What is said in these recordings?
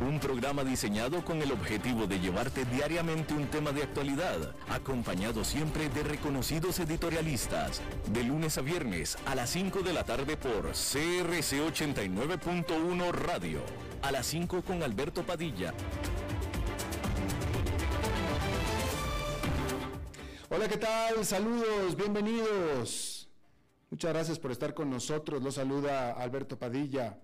un programa diseñado con el objetivo de llevarte diariamente un tema de actualidad, acompañado siempre de reconocidos editorialistas, de lunes a viernes a las 5 de la tarde por CRC 89.1 Radio, a las 5 con Alberto Padilla. Hola, ¿qué tal? Saludos, bienvenidos. Muchas gracias por estar con nosotros. Los saluda Alberto Padilla.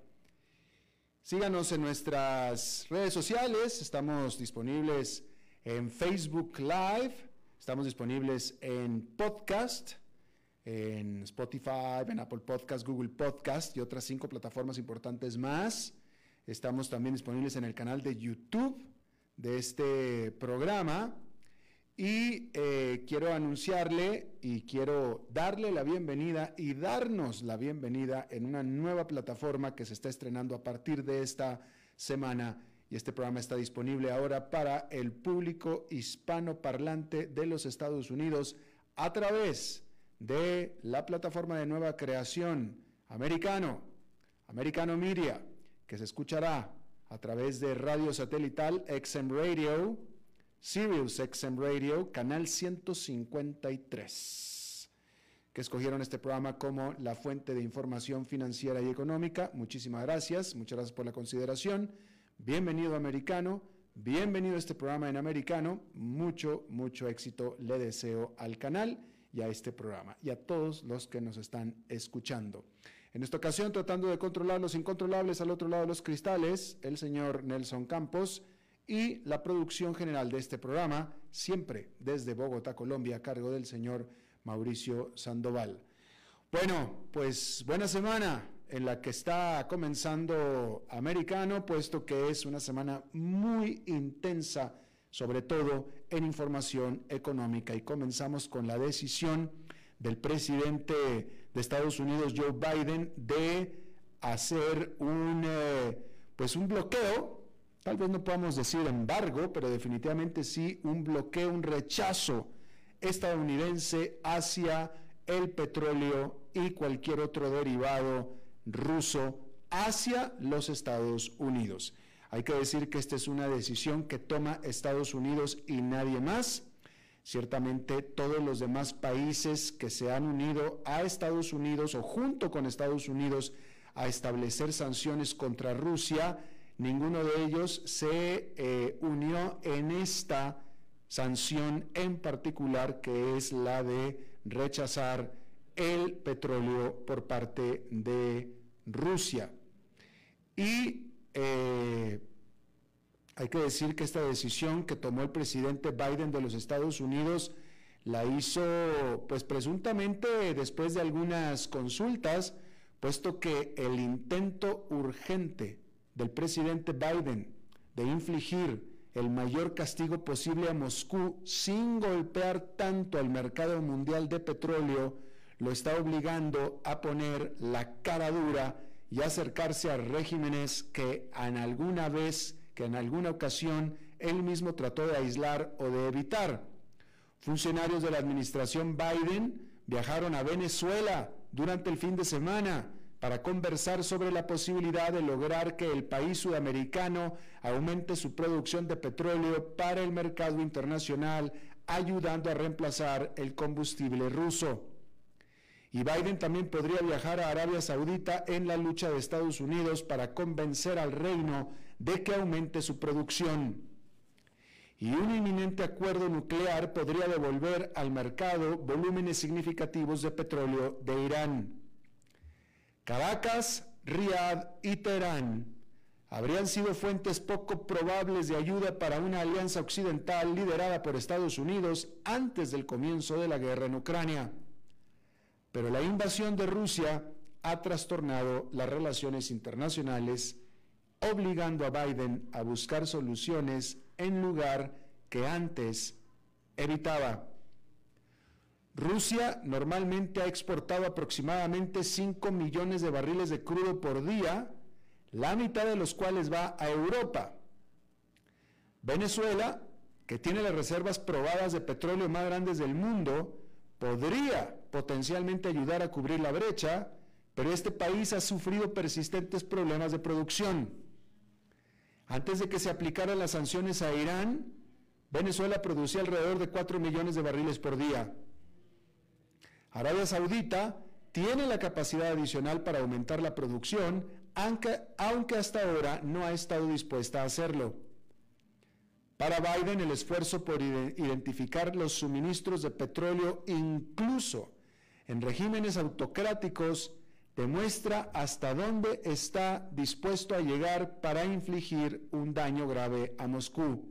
Síganos en nuestras redes sociales, estamos disponibles en Facebook Live, estamos disponibles en podcast, en Spotify, en Apple Podcast, Google Podcast y otras cinco plataformas importantes más. Estamos también disponibles en el canal de YouTube de este programa. Y eh, quiero anunciarle y quiero darle la bienvenida y darnos la bienvenida en una nueva plataforma que se está estrenando a partir de esta semana. Y este programa está disponible ahora para el público hispanoparlante de los Estados Unidos a través de la plataforma de nueva creación americano, Americano Media, que se escuchará a través de radio satelital XM Radio Sirius XM Radio, canal 153, que escogieron este programa como la fuente de información financiera y económica. Muchísimas gracias, muchas gracias por la consideración. Bienvenido americano, bienvenido a este programa en americano. Mucho, mucho éxito le deseo al canal y a este programa y a todos los que nos están escuchando. En esta ocasión, tratando de controlar los incontrolables al otro lado de los cristales, el señor Nelson Campos y la producción general de este programa, siempre desde Bogotá, Colombia, a cargo del señor Mauricio Sandoval. Bueno, pues buena semana en la que está comenzando americano, puesto que es una semana muy intensa, sobre todo en información económica. Y comenzamos con la decisión del presidente de Estados Unidos, Joe Biden, de hacer un, eh, pues un bloqueo tal vez no podamos decir embargo, pero definitivamente sí un bloqueo, un rechazo estadounidense hacia el petróleo y cualquier otro derivado ruso hacia los Estados Unidos. Hay que decir que esta es una decisión que toma Estados Unidos y nadie más. Ciertamente todos los demás países que se han unido a Estados Unidos o junto con Estados Unidos a establecer sanciones contra Rusia ninguno de ellos se eh, unió en esta sanción en particular que es la de rechazar el petróleo por parte de Rusia. Y eh, hay que decir que esta decisión que tomó el presidente Biden de los Estados Unidos la hizo pues presuntamente después de algunas consultas, puesto que el intento urgente del presidente Biden de infligir el mayor castigo posible a Moscú sin golpear tanto al mercado mundial de petróleo, lo está obligando a poner la cara dura y acercarse a regímenes que en alguna vez, que en alguna ocasión él mismo trató de aislar o de evitar. Funcionarios de la administración Biden viajaron a Venezuela durante el fin de semana para conversar sobre la posibilidad de lograr que el país sudamericano aumente su producción de petróleo para el mercado internacional, ayudando a reemplazar el combustible ruso. Y Biden también podría viajar a Arabia Saudita en la lucha de Estados Unidos para convencer al reino de que aumente su producción. Y un inminente acuerdo nuclear podría devolver al mercado volúmenes significativos de petróleo de Irán. Caracas, Riad y Teherán habrían sido fuentes poco probables de ayuda para una alianza occidental liderada por Estados Unidos antes del comienzo de la guerra en Ucrania. Pero la invasión de Rusia ha trastornado las relaciones internacionales, obligando a Biden a buscar soluciones en lugar que antes evitaba. Rusia normalmente ha exportado aproximadamente 5 millones de barriles de crudo por día, la mitad de los cuales va a Europa. Venezuela, que tiene las reservas probadas de petróleo más grandes del mundo, podría potencialmente ayudar a cubrir la brecha, pero este país ha sufrido persistentes problemas de producción. Antes de que se aplicaran las sanciones a Irán, Venezuela producía alrededor de 4 millones de barriles por día. Arabia Saudita tiene la capacidad adicional para aumentar la producción, aunque, hasta ahora no ha estado dispuesta a hacerlo. Para Biden, el esfuerzo por identificar los suministros de petróleo, incluso en regímenes autocráticos, demuestra hasta dónde está dispuesto a llegar para infligir un daño grave a Moscú.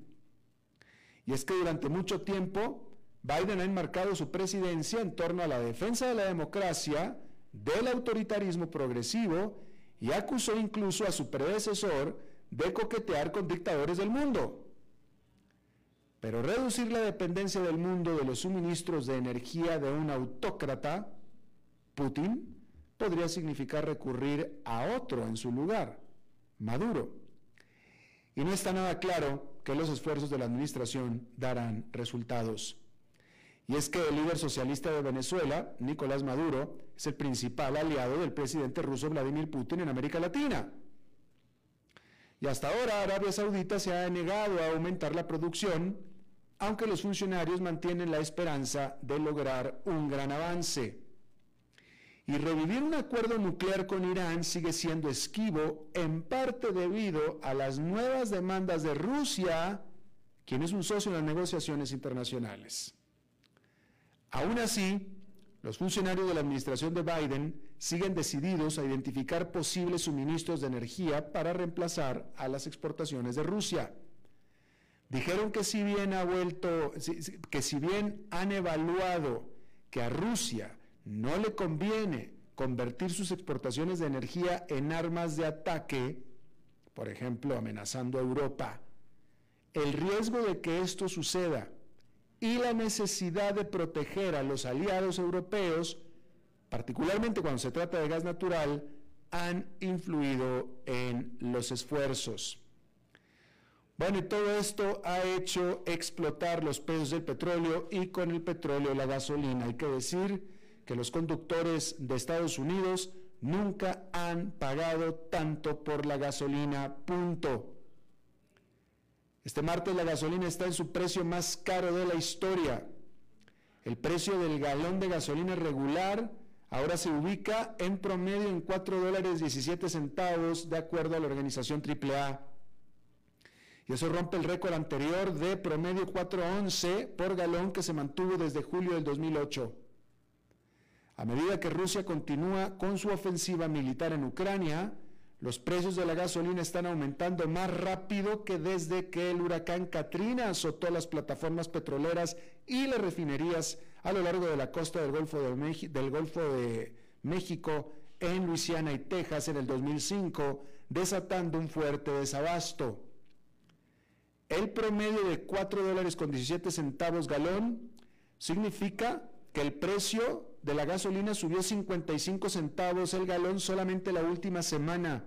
Y es que durante mucho tiempo Biden ha enmarcado su presidencia en torno a la defensa de la democracia, del autoritarismo progresivo y acusó incluso a su predecesor de coquetear con dictadores del mundo. Pero reducir la dependencia del mundo de los suministros de energía de un autócrata, Putin, podría significar recurrir a otro en su lugar, Maduro. Y no está nada claro que los esfuerzos de la administración darán resultados. Y es que el líder socialista de Venezuela, Nicolás Maduro, es el principal aliado del presidente ruso Vladimir Putin en América Latina. Y hasta ahora Arabia Saudita se ha negado a aumentar la producción, aunque los funcionarios mantienen la esperanza de lograr un gran avance. Y revivir un acuerdo nuclear con Irán sigue siendo esquivo, en parte debido a las nuevas demandas de Rusia, quien es un socio en las negociaciones internacionales. Aún así, los funcionarios de la administración de Biden siguen decididos a identificar posibles suministros de energía para reemplazar a las exportaciones de Rusia. Dijeron que si bien que si bien han evaluado que a Rusia no le conviene convertir sus exportaciones de energía en armas de ataque, por ejemplo, amenazando a Europa, el riesgo de que esto suceda y la necesidad de proteger a los aliados europeos, particularmente cuando se trata de gas natural, han influido en los esfuerzos. Bueno, y todo esto ha hecho explotar los precios del petróleo y con el petróleo la gasolina. Hay que decir que los conductores de Estados Unidos nunca han pagado tanto por la gasolina, punto. Este martes la gasolina está en su precio más caro de la historia. El precio del galón de gasolina regular ahora se ubica en promedio en 4 dólares 17 centavos de acuerdo a la organización AAA. Y eso rompe el récord anterior de promedio 4.11 por galón que se mantuvo desde julio del 2008. A medida que Rusia continúa con su ofensiva militar en Ucrania, los precios de la gasolina están aumentando más rápido que desde que el huracán Katrina azotó las plataformas petroleras y las refinerías a lo largo de la costa del Golfo de, del Golfo de México en Luisiana y Texas en el 2005, desatando un fuerte desabasto. El promedio de 4 dólares con 17 centavos galón significa que el precio de la gasolina subió 55 centavos el galón solamente la última semana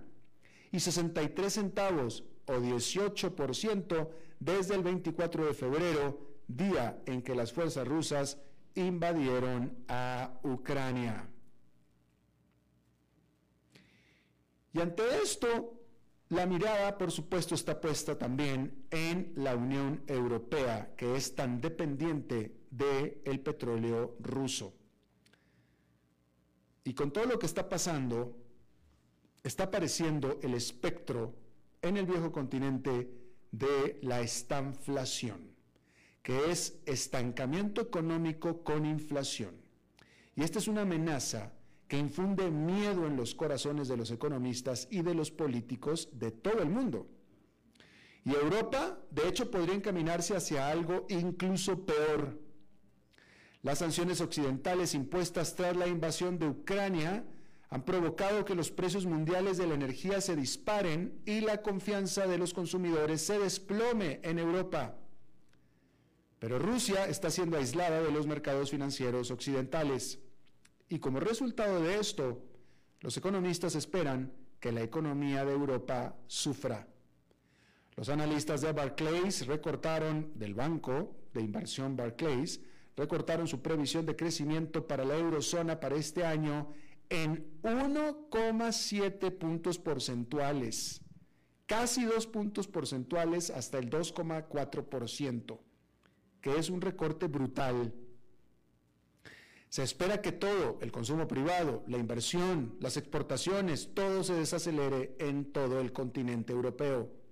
y 63 centavos o 18% desde el 24 de febrero, día en que las fuerzas rusas invadieron a Ucrania. Y ante esto, la mirada, por supuesto, está puesta también en la Unión Europea, que es tan dependiente del petróleo ruso. Y con todo lo que está pasando, está apareciendo el espectro en el viejo continente de la estanflación, que es estancamiento económico con inflación. Y esta es una amenaza que infunde miedo en los corazones de los economistas y de los políticos de todo el mundo. Y Europa, de hecho, podría encaminarse hacia algo incluso peor las sanciones occidentales impuestas tras la invasión de Ucrania han provocado que los precios mundiales de la energía se disparen y la confianza de los consumidores se desplome en Europa. Pero Rusia está siendo aislada de los mercados financieros occidentales. Y como resultado de esto, los economistas esperan que la economía de Europa sufra. Los analistas de Barclays recortaron del banco de inversión Barclays, recortaron su previsión de crecimiento para la eurozona para este año en 1,7 puntos porcentuales, casi dos puntos porcentuales hasta el 2,4%, que es un recorte brutal. Se espera que todo, el consumo privado, la inversión, las exportaciones, todo se desacelere en todo el continente europeo.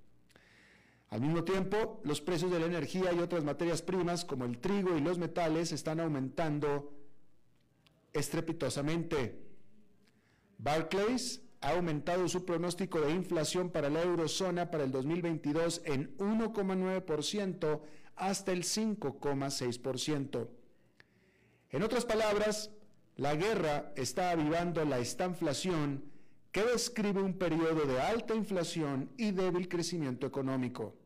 Al mismo tiempo, los precios de la energía y otras materias primas como el trigo y los metales están aumentando estrepitosamente. Barclays ha aumentado su pronóstico de inflación para la eurozona para el 2022 en 1,9% hasta el 5,6%. En otras palabras, la guerra está avivando la estanflación que describe un periodo de alta inflación y débil crecimiento económico.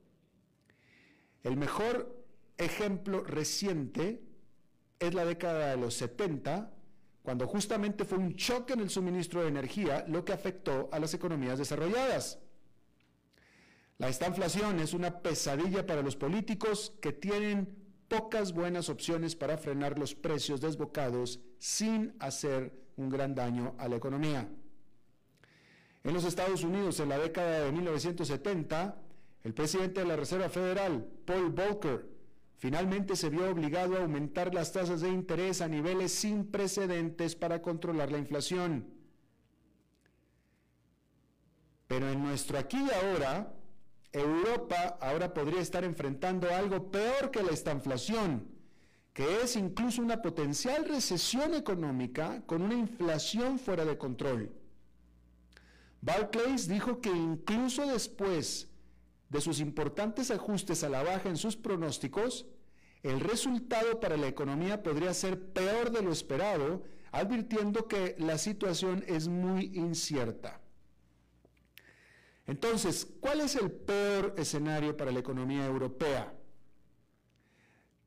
El mejor ejemplo reciente es la década de los 70, cuando justamente fue un choque en el suministro de energía lo que afectó a las economías desarrolladas. La estanflación es una pesadilla para los políticos que tienen pocas buenas opciones para frenar los precios desbocados sin hacer un gran daño a la economía. En los Estados Unidos, en la década de 1970, el presidente de la Reserva Federal, Paul Volcker, finalmente se vio obligado a aumentar las tasas de interés a niveles sin precedentes para controlar la inflación. Pero en nuestro aquí y ahora, Europa ahora podría estar enfrentando algo peor que la estanflación, que es incluso una potencial recesión económica con una inflación fuera de control. Barclays dijo que incluso después de sus importantes ajustes a la baja en sus pronósticos, el resultado para la economía podría ser peor de lo esperado, advirtiendo que la situación es muy incierta. Entonces, ¿cuál es el peor escenario para la economía europea?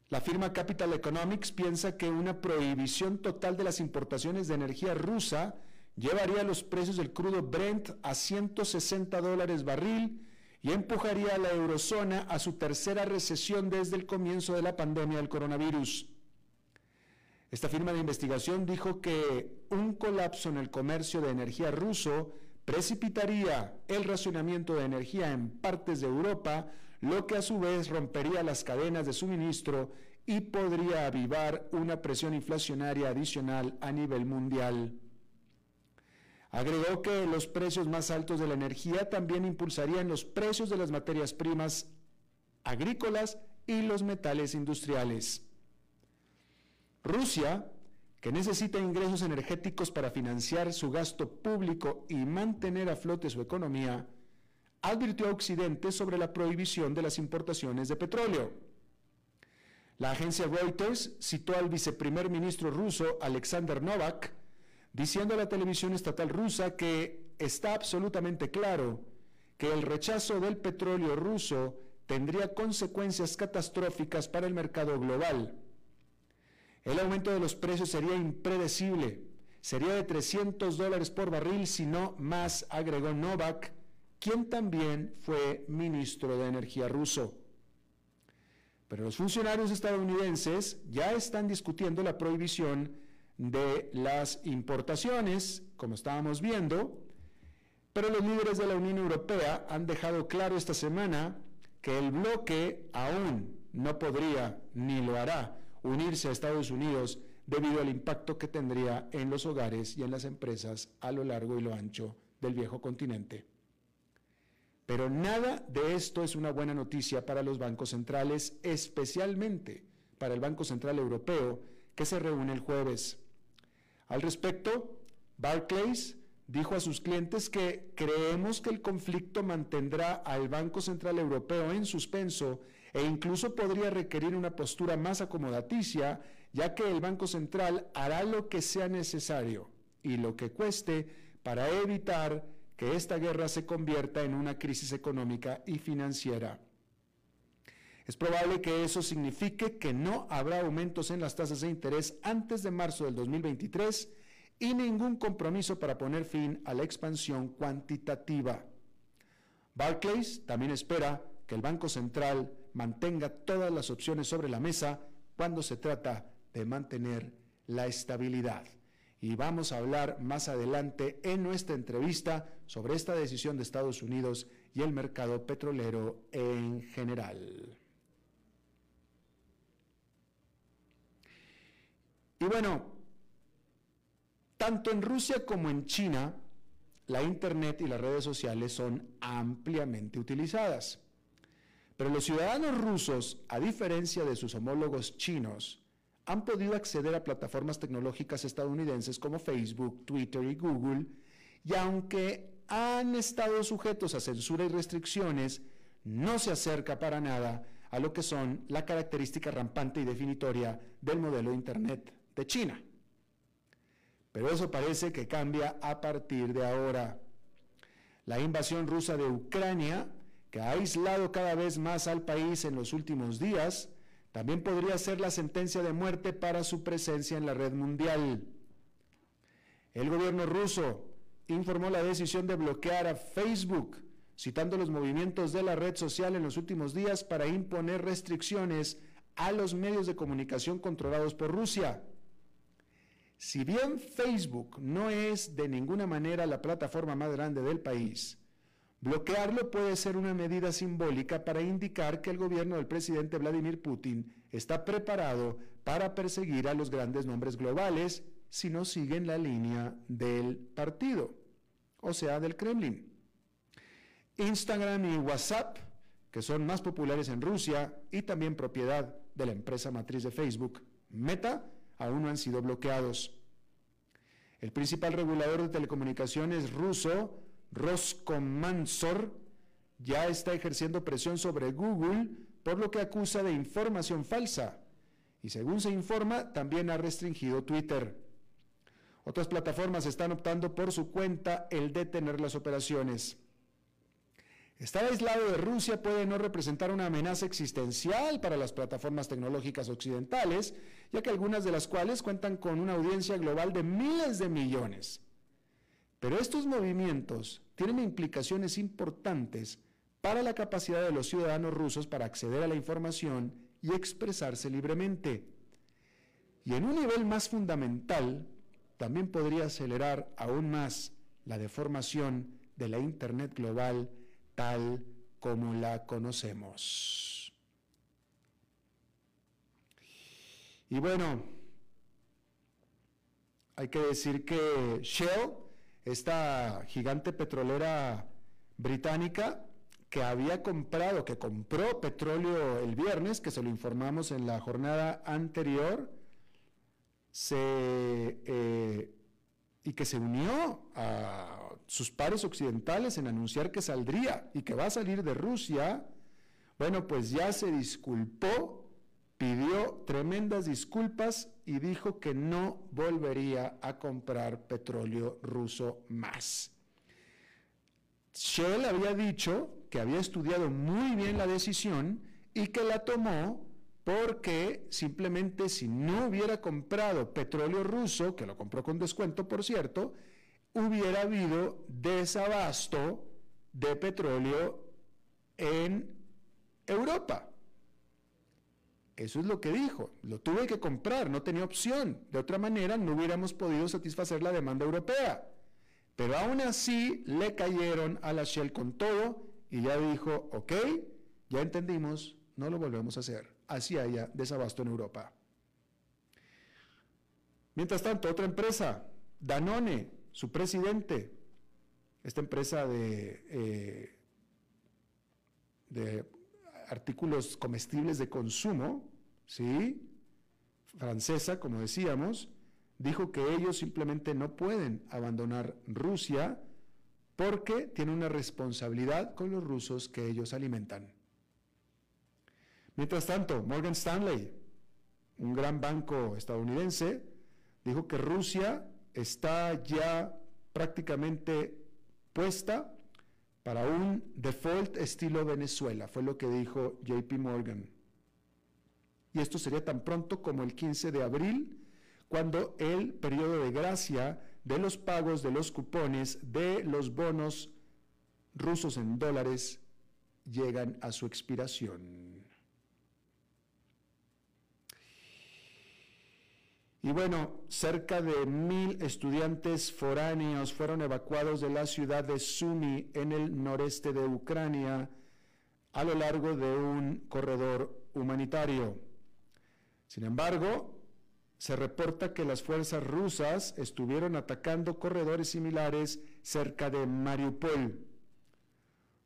La firma Capital Economics piensa que una prohibición total de las importaciones de energía rusa llevaría los precios del crudo Brent a 160 dólares barril, y empujaría a la eurozona a su tercera recesión desde el comienzo de la pandemia del coronavirus. Esta firma de investigación dijo que un colapso en el comercio de energía ruso precipitaría el racionamiento de energía en partes de Europa, lo que a su vez rompería las cadenas de suministro y podría avivar una presión inflacionaria adicional a nivel mundial. Agregó que los precios más altos de la energía también impulsarían los precios de las materias primas agrícolas y los metales industriales. Rusia, que necesita ingresos energéticos para financiar su gasto público y mantener a flote su economía, advirtió a Occidente sobre la prohibición de las importaciones de petróleo. La agencia Reuters citó al viceprimer ministro ruso Alexander Novak diciendo a la televisión estatal rusa que está absolutamente claro que el rechazo del petróleo ruso tendría consecuencias catastróficas para el mercado global. El aumento de los precios sería impredecible, sería de 300 dólares por barril, si no más, agregó Novak, quien también fue ministro de Energía ruso. Pero los funcionarios estadounidenses ya están discutiendo la prohibición de las importaciones, como estábamos viendo, pero los líderes de la Unión Europea han dejado claro esta semana que el bloque aún no podría ni lo hará unirse a Estados Unidos debido al impacto que tendría en los hogares y en las empresas a lo largo y lo ancho del viejo continente. Pero nada de esto es una buena noticia para los bancos centrales, especialmente para el Banco Central Europeo, que se reúne el jueves. Al respecto, Barclays dijo a sus clientes que creemos que el conflicto mantendrá al Banco Central Europeo en suspenso e incluso podría requerir una postura más acomodaticia, ya que el Banco Central hará lo que sea necesario y lo que cueste para evitar que esta guerra se convierta en una crisis económica y financiera. Es probable que eso signifique que no habrá aumentos en las tasas de interés antes de marzo del 2023 y ningún compromiso para poner fin a la expansión cuantitativa. Barclays también espera que el Banco Central mantenga todas las opciones sobre la mesa cuando se trata de mantener la estabilidad. Y vamos a hablar más adelante en nuestra entrevista sobre esta decisión de Estados Unidos y el mercado petrolero en general. Y bueno, tanto en Rusia como en China, la Internet y las redes sociales son ampliamente utilizadas. Pero los ciudadanos rusos, a diferencia de sus homólogos chinos, han podido acceder a plataformas tecnológicas estadounidenses como Facebook, Twitter y Google, y aunque han estado sujetos a censura y restricciones, no se acerca para nada a lo que son la característica rampante y definitoria del modelo de Internet de China. Pero eso parece que cambia a partir de ahora. La invasión rusa de Ucrania, que ha aislado cada vez más al país en los últimos días, también podría ser la sentencia de muerte para su presencia en la red mundial. El gobierno ruso informó la decisión de bloquear a Facebook, citando los movimientos de la red social en los últimos días para imponer restricciones a los medios de comunicación controlados por Rusia. Si bien Facebook no es de ninguna manera la plataforma más grande del país, bloquearlo puede ser una medida simbólica para indicar que el gobierno del presidente Vladimir Putin está preparado para perseguir a los grandes nombres globales si no siguen la línea del partido, o sea, del Kremlin. Instagram y WhatsApp, que son más populares en Rusia y también propiedad de la empresa matriz de Facebook, Meta, aún no han sido bloqueados. El principal regulador de telecomunicaciones ruso, Roskomnadzor, ya está ejerciendo presión sobre Google por lo que acusa de información falsa. Y según se informa, también ha restringido Twitter. Otras plataformas están optando por su cuenta el detener las operaciones. Estar aislado de Rusia puede no representar una amenaza existencial para las plataformas tecnológicas occidentales, ya que algunas de las cuales cuentan con una audiencia global de miles de millones. Pero estos movimientos tienen implicaciones importantes para la capacidad de los ciudadanos rusos para acceder a la información y expresarse libremente. Y en un nivel más fundamental, también podría acelerar aún más la deformación de la Internet global tal como la conocemos. Y bueno, hay que decir que Shell, esta gigante petrolera británica, que había comprado, que compró petróleo el viernes, que se lo informamos en la jornada anterior, eh, y que se unió a sus pares occidentales en anunciar que saldría y que va a salir de Rusia, bueno, pues ya se disculpó, pidió tremendas disculpas y dijo que no volvería a comprar petróleo ruso más. Shell había dicho que había estudiado muy bien la decisión y que la tomó porque simplemente si no hubiera comprado petróleo ruso, que lo compró con descuento por cierto, hubiera habido desabasto de petróleo en Europa. Eso es lo que dijo. Lo tuve que comprar, no tenía opción. De otra manera, no hubiéramos podido satisfacer la demanda europea. Pero aún así le cayeron a la Shell con todo y ya dijo, ok, ya entendimos, no lo volvemos a hacer. Así haya desabasto en Europa. Mientras tanto, otra empresa, Danone, su presidente, esta empresa de, eh, de artículos comestibles de consumo, ¿sí? francesa, como decíamos, dijo que ellos simplemente no pueden abandonar Rusia porque tiene una responsabilidad con los rusos que ellos alimentan. Mientras tanto, Morgan Stanley, un gran banco estadounidense, dijo que Rusia está ya prácticamente puesta para un default estilo Venezuela, fue lo que dijo JP Morgan. Y esto sería tan pronto como el 15 de abril, cuando el periodo de gracia de los pagos de los cupones de los bonos rusos en dólares llegan a su expiración. Y bueno, cerca de mil estudiantes foráneos fueron evacuados de la ciudad de Sumy en el noreste de Ucrania a lo largo de un corredor humanitario. Sin embargo, se reporta que las fuerzas rusas estuvieron atacando corredores similares cerca de Mariupol.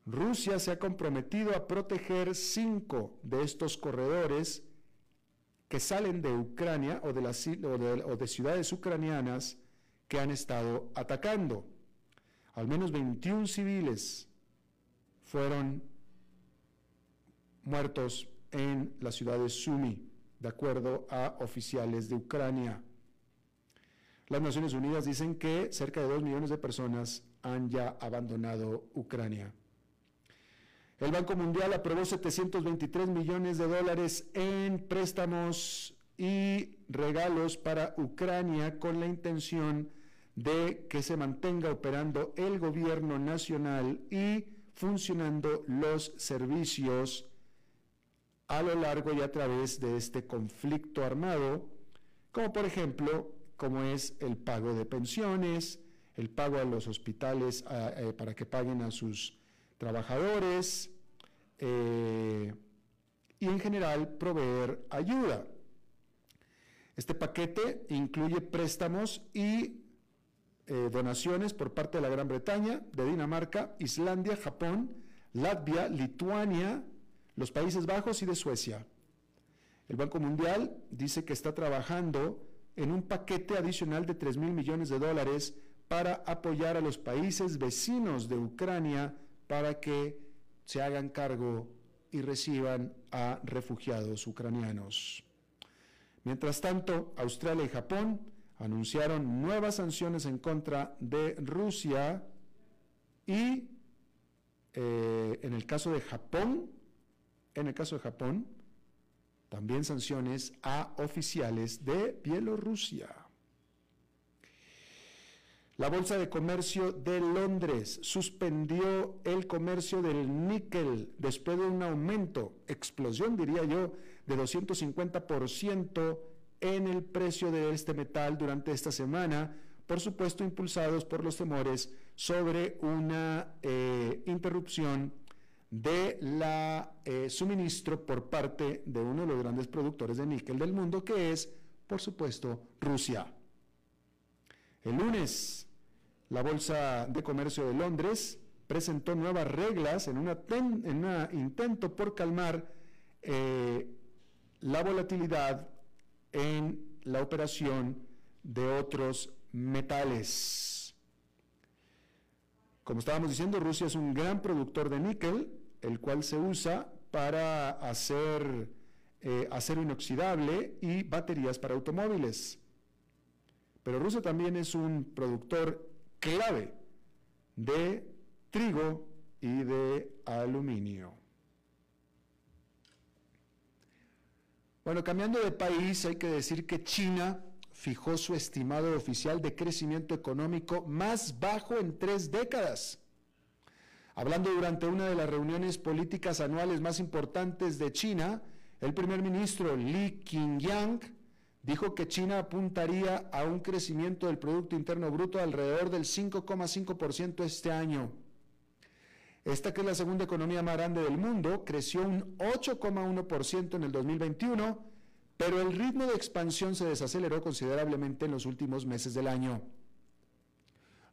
Rusia se ha comprometido a proteger cinco de estos corredores que salen de Ucrania o de, las, o de, ciudades ucranianas que han estado atacando. Al menos 21 civiles fueron muertos en la ciudad de Sumy, de acuerdo a oficiales de Ucrania. Las Naciones Unidas dicen que cerca de 2 millones de personas han ya abandonado Ucrania. El Banco Mundial aprobó 723 millones de dólares en préstamos y regalos para Ucrania con la intención de que se mantenga operando el gobierno nacional y funcionando los servicios a lo largo y a través de este conflicto armado, como por ejemplo, como es el pago de pensiones, el pago a los hospitales eh, para que paguen a sus trabajadores eh, y en general proveer ayuda. Este paquete incluye préstamos y eh, donaciones por parte de la Gran Bretaña, de Dinamarca, Islandia, Japón, Latvia, Lituania, los Países Bajos y de Suecia. El Banco Mundial dice que está trabajando en un paquete adicional de 3 mil millones de dólares para apoyar a los países vecinos de Ucrania para que se hagan cargo y reciban a refugiados ucranianos. Mientras tanto, Australia y Japón anunciaron nuevas sanciones en contra de Rusia y eh, en el caso de Japón, en el caso de Japón, también sanciones a oficiales de Bielorrusia. La Bolsa de Comercio de Londres suspendió el comercio del níquel después de un aumento, explosión diría yo, de 250% en el precio de este metal durante esta semana, por supuesto impulsados por los temores sobre una eh, interrupción de la eh, suministro por parte de uno de los grandes productores de níquel del mundo, que es, por supuesto, Rusia. El lunes, la Bolsa de Comercio de Londres presentó nuevas reglas en un intento por calmar eh, la volatilidad en la operación de otros metales. Como estábamos diciendo, Rusia es un gran productor de níquel, el cual se usa para hacer eh, acero inoxidable y baterías para automóviles. Pero Rusia también es un productor clave de trigo y de aluminio. Bueno, cambiando de país, hay que decir que China fijó su estimado oficial de crecimiento económico más bajo en tres décadas. Hablando durante una de las reuniones políticas anuales más importantes de China, el primer ministro Li Qingyang dijo que China apuntaría a un crecimiento del Producto Interno Bruto alrededor del 5,5% este año. Esta, que es la segunda economía más grande del mundo, creció un 8,1% en el 2021, pero el ritmo de expansión se desaceleró considerablemente en los últimos meses del año.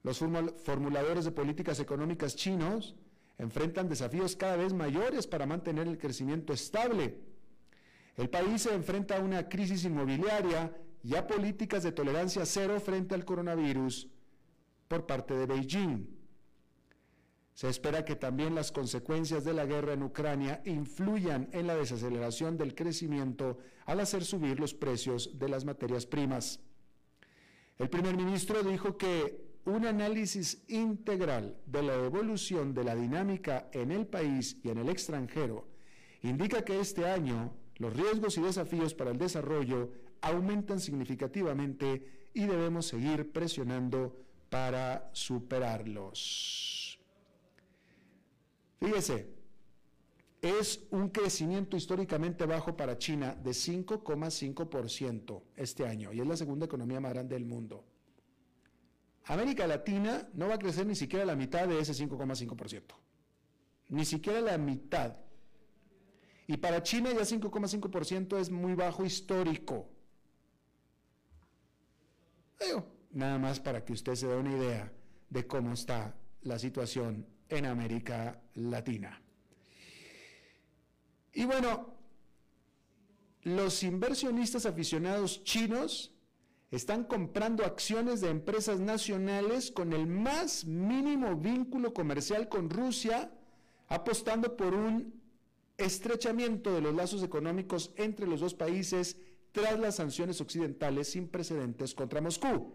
Los formuladores de políticas económicas chinos enfrentan desafíos cada vez mayores para mantener el crecimiento estable el país se enfrenta a una crisis inmobiliaria y a políticas de tolerancia cero frente al coronavirus por parte de Beijing. Se espera que también las consecuencias de la guerra en Ucrania influyan en la desaceleración del crecimiento al hacer subir los precios de las materias primas. El primer ministro dijo que un análisis integral de la evolución de la dinámica en el país y en el extranjero indica que este año los riesgos y desafíos para el desarrollo aumentan significativamente y debemos seguir presionando para superarlos. Fíjese, es un crecimiento históricamente bajo para China de 5,5% este año y es la segunda economía más grande del mundo. América Latina no va a crecer ni siquiera la mitad de ese 5,5%. Ni siquiera la mitad. Y para China ya 5,5% es muy bajo histórico. nada más para que usted se dé una idea de cómo está la situación en América Latina. Y bueno, los inversionistas aficionados chinos están comprando acciones de empresas nacionales con el más mínimo vínculo comercial con Rusia, apostando por un estrechamiento de los lazos económicos entre los dos países tras las sanciones occidentales sin precedentes contra Moscú.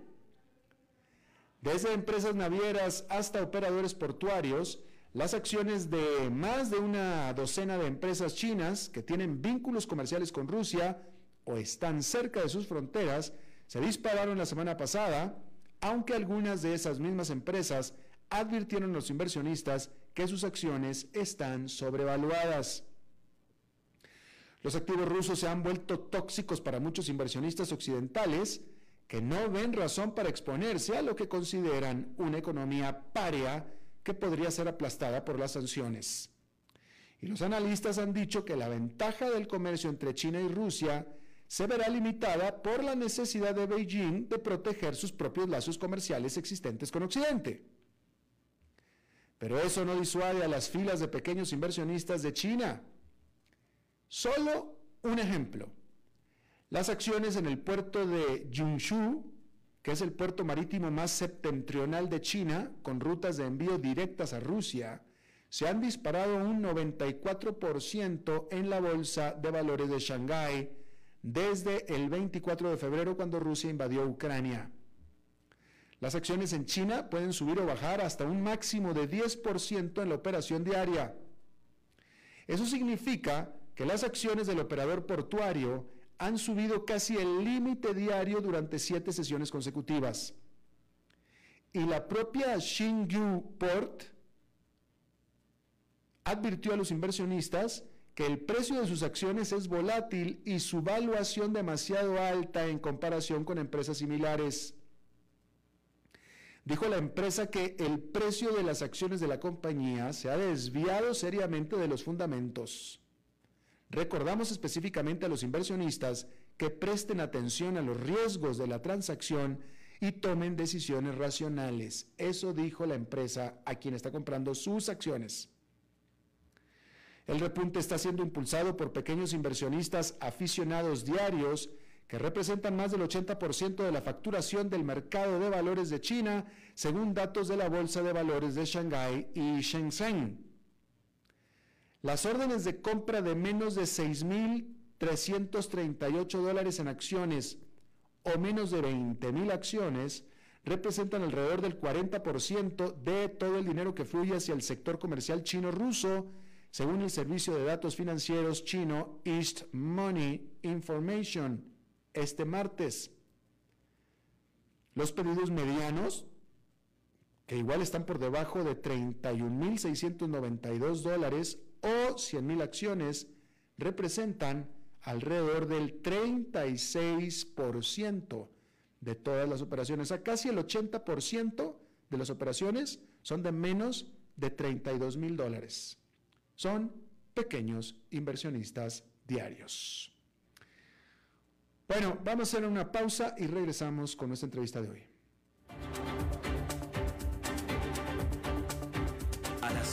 Desde empresas navieras hasta operadores portuarios, las acciones de más de una docena de empresas chinas que tienen vínculos comerciales con Rusia o están cerca de sus fronteras se dispararon la semana pasada, aunque algunas de esas mismas empresas advirtieron a los inversionistas que sus acciones están sobrevaluadas. Los activos rusos se han vuelto tóxicos para muchos inversionistas occidentales que no ven razón para exponerse a lo que consideran una economía paria que podría ser aplastada por las sanciones. Y los analistas han dicho que la ventaja del comercio entre China y Rusia se verá limitada por la necesidad de Beijing de proteger sus propios lazos comerciales existentes con Occidente. Pero eso no disuade a las filas de pequeños inversionistas de China. Solo un ejemplo. Las acciones en el puerto de Yunshu, que es el puerto marítimo más septentrional de China, con rutas de envío directas a Rusia, se han disparado un 94% en la bolsa de valores de Shanghái desde el 24 de febrero cuando Rusia invadió Ucrania. Las acciones en China pueden subir o bajar hasta un máximo de 10% en la operación diaria. Eso significa que las acciones del operador portuario han subido casi el límite diario durante siete sesiones consecutivas. Y la propia Xinyu Port advirtió a los inversionistas que el precio de sus acciones es volátil y su valuación demasiado alta en comparación con empresas similares. Dijo la empresa que el precio de las acciones de la compañía se ha desviado seriamente de los fundamentos. Recordamos específicamente a los inversionistas que presten atención a los riesgos de la transacción y tomen decisiones racionales. Eso dijo la empresa a quien está comprando sus acciones. El repunte está siendo impulsado por pequeños inversionistas aficionados diarios que representan más del 80% de la facturación del mercado de valores de China, según datos de la Bolsa de Valores de Shanghái y Shenzhen. Las órdenes de compra de menos de 6.338 dólares en acciones o menos de 20.000 acciones representan alrededor del 40% de todo el dinero que fluye hacia el sector comercial chino-ruso según el servicio de datos financieros chino East Money Information este martes. Los pedidos medianos, que igual están por debajo de 31.692 dólares o 100.000 acciones, representan alrededor del 36% de todas las operaciones. A casi el 80% de las operaciones son de menos de 32 mil dólares son pequeños inversionistas diarios. Bueno, vamos a hacer una pausa y regresamos con nuestra entrevista de hoy.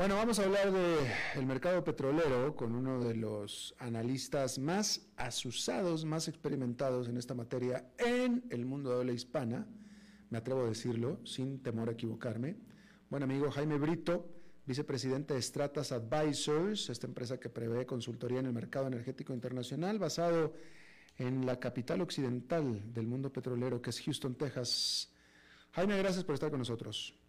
Bueno, vamos a hablar del mercado petrolero con uno de los analistas más asusados, más experimentados en esta materia en el mundo de habla hispana, me atrevo a decirlo sin temor a equivocarme. Buen amigo Jaime Brito, vicepresidente de Stratas Advisors, esta empresa que prevé consultoría en el mercado energético internacional basado en la capital occidental del mundo petrolero que es Houston, Texas. Jaime, gracias por estar con nosotros.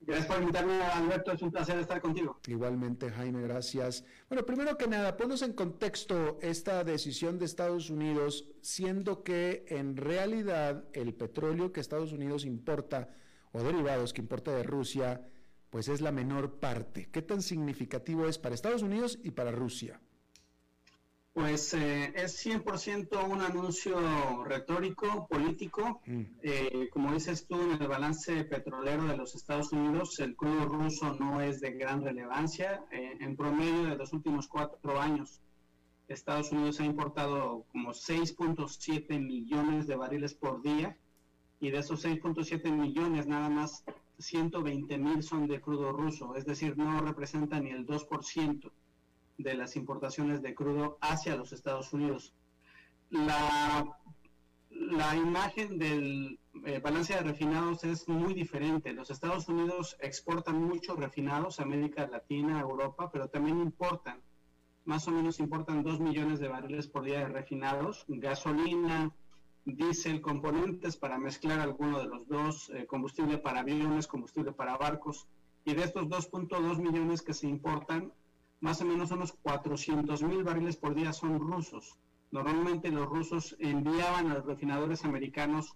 Gracias por invitarme, Alberto. Es un placer estar contigo. Igualmente, Jaime, gracias. Bueno, primero que nada, ponnos en contexto esta decisión de Estados Unidos, siendo que en realidad el petróleo que Estados Unidos importa o derivados que importa de Rusia, pues es la menor parte. ¿Qué tan significativo es para Estados Unidos y para Rusia? Pues eh, es 100% un anuncio retórico, político. Mm. Eh, como dices tú, en el balance petrolero de los Estados Unidos, el crudo ruso no es de gran relevancia. Eh, en promedio de los últimos cuatro años, Estados Unidos ha importado como 6.7 millones de barriles por día y de esos 6.7 millones, nada más 120 mil son de crudo ruso, es decir, no representa ni el 2% de las importaciones de crudo hacia los Estados Unidos. La, la imagen del eh, balance de refinados es muy diferente. Los Estados Unidos exportan muchos refinados a América Latina, a Europa, pero también importan, más o menos importan 2 millones de barriles por día de refinados, gasolina, diésel, componentes para mezclar alguno de los dos, eh, combustible para aviones, combustible para barcos. Y de estos 2.2 millones que se importan, más o menos unos 400 mil barriles por día son rusos. Normalmente los rusos enviaban a los refinadores americanos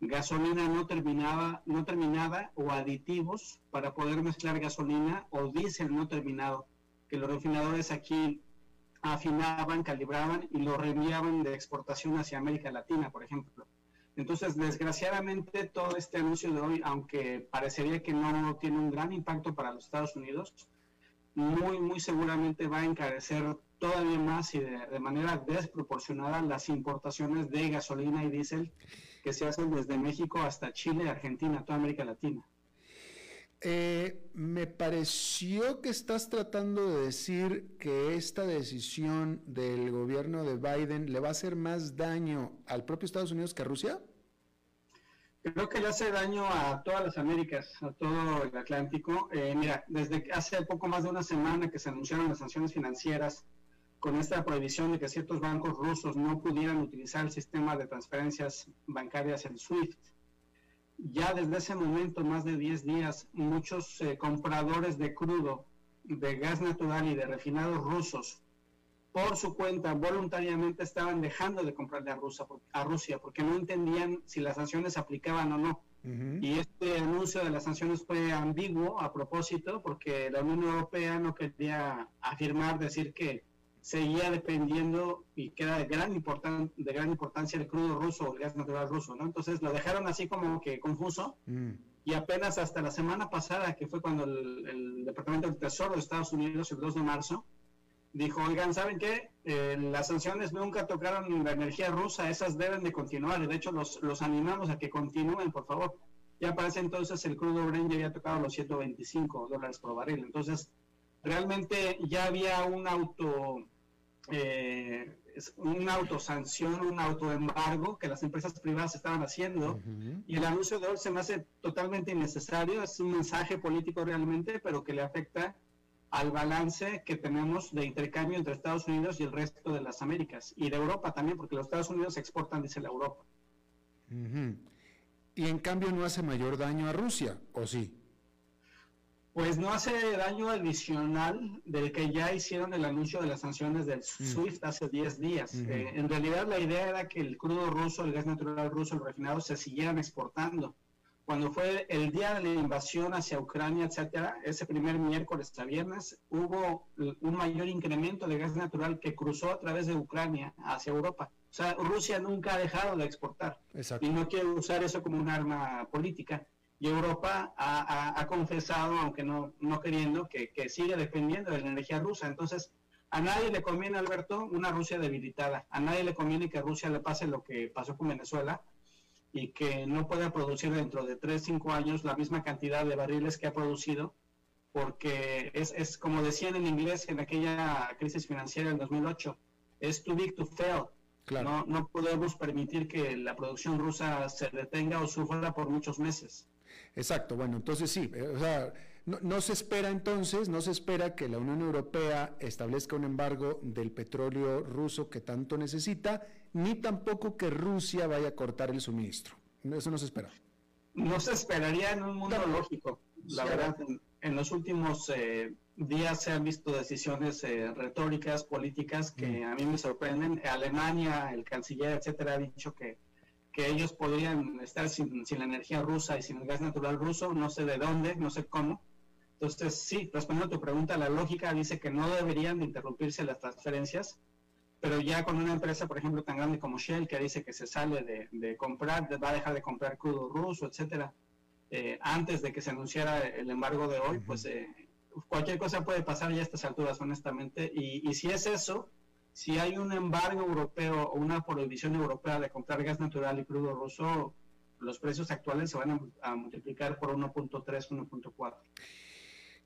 gasolina no terminada, no terminada o aditivos para poder mezclar gasolina o diésel no terminado, que los refinadores aquí afinaban, calibraban y lo reenviaban de exportación hacia América Latina, por ejemplo. Entonces, desgraciadamente, todo este anuncio de hoy, aunque parecería que no tiene un gran impacto para los Estados Unidos, muy, muy seguramente va a encarecer todavía más y de, manera desproporcionada las importaciones de gasolina y diésel que se hacen desde México hasta Chile, Argentina, toda América Latina. Eh, me pareció que estás tratando de decir que esta decisión del gobierno de Biden le va a hacer más daño al propio Estados Unidos que a Rusia. Creo que le hace daño a todas las Américas, a todo el Atlántico. Eh, mira, desde hace poco más de una semana que se anunciaron las sanciones financieras con esta prohibición de que ciertos bancos rusos no pudieran utilizar el sistema de transferencias bancarias, el SWIFT. Ya desde ese momento, más de 10 días, muchos eh, compradores de crudo, de gas natural y de refinados rusos por su cuenta voluntariamente estaban dejando de comprarle a Rusia, a Rusia porque no entendían si las sanciones aplicaban o no. Y este anuncio de las sanciones fue ambiguo a propósito porque la Unión Europea no quería afirmar, decir que seguía dependiendo y que era de gran, de gran importancia el crudo ruso o el gas natural ruso, ¿no? Entonces lo dejaron así como que confuso mm. y apenas hasta la semana pasada, que fue cuando el, Departamento del Tesoro de Estados Unidos, el 2 de marzo, dijo, oigan, ¿saben qué? Eh, las sanciones nunca tocaron la energía rusa, esas deben de continuar de hecho los, los animamos a que continúen, por favor. Ya para ese entonces el crudo Brent ya había tocado los 125 dólares por barril. Entonces, realmente ya había un auto, eh, una autosanción, un autoembargo que las empresas privadas estaban haciendo. Y el anuncio de hoy se me hace totalmente innecesario. Es un mensaje político realmente, pero que le afecta al balance que tenemos de intercambio entre Estados Unidos y el resto de las Américas y de Europa también, porque los Estados Unidos exportan dice la Europa y en cambio no hace mayor daño a Rusia, ¿o sí? Pues no hace daño adicional del que ya hicieron el anuncio de las sanciones del mm. SWIFT hace 10 días. Eh, en realidad la idea era que el crudo ruso, el gas natural ruso, el refinado se siguieran exportando. Cuando fue el día de la invasión hacia Ucrania, etcétera, ese primer miércoles a viernes, hubo un mayor incremento de gas natural que cruzó a través de Ucrania hacia Europa. O sea, Rusia nunca ha dejado de exportar y no quiere usar eso como un arma política. Y Europa ha, confesado, aunque no, no queriendo, que, sigue dependiendo de la energía rusa. Entonces, a nadie le conviene, Alberto, una Rusia debilitada. A nadie le conviene que a Rusia le pase lo que pasó con Venezuela y que no pueda producir dentro de 3, 5 años la misma cantidad de barriles que ha producido, porque es, es como decían en inglés en aquella crisis financiera del 2008, es too big to fail. No, no podemos permitir que la producción rusa se detenga o sufra por muchos meses. Exacto, bueno, entonces sí, eh, o sea, no, se espera entonces, no se espera que la Unión Europea establezca un embargo del petróleo ruso que tanto necesita, ni tampoco que Rusia vaya a cortar el suministro. Eso no se espera. No se esperaría en un mundo lógico, la verdad. En, los últimos eh, días se han visto decisiones eh, retóricas, políticas que mm. a mí me sorprenden. Alemania, el canciller, etcétera, ha dicho que, que ellos podrían estar sin, sin, la energía rusa y sin el gas natural ruso, no sé de dónde, no sé cómo. Entonces, sí, respondiendo a tu pregunta, la lógica dice que no deberían de interrumpirse las transferencias, pero ya con una empresa, por ejemplo, tan grande como Shell, que dice que se sale de, de comprar, va a dejar de comprar crudo ruso, etcétera, eh, antes de que se anunciara el embargo de hoy, pues eh, cualquier cosa puede pasar ya a estas alturas, honestamente. Y, si es eso, si hay un embargo europeo o una prohibición europea de comprar gas natural y crudo ruso, los precios actuales se van a, multiplicar por 1.3, 1.4.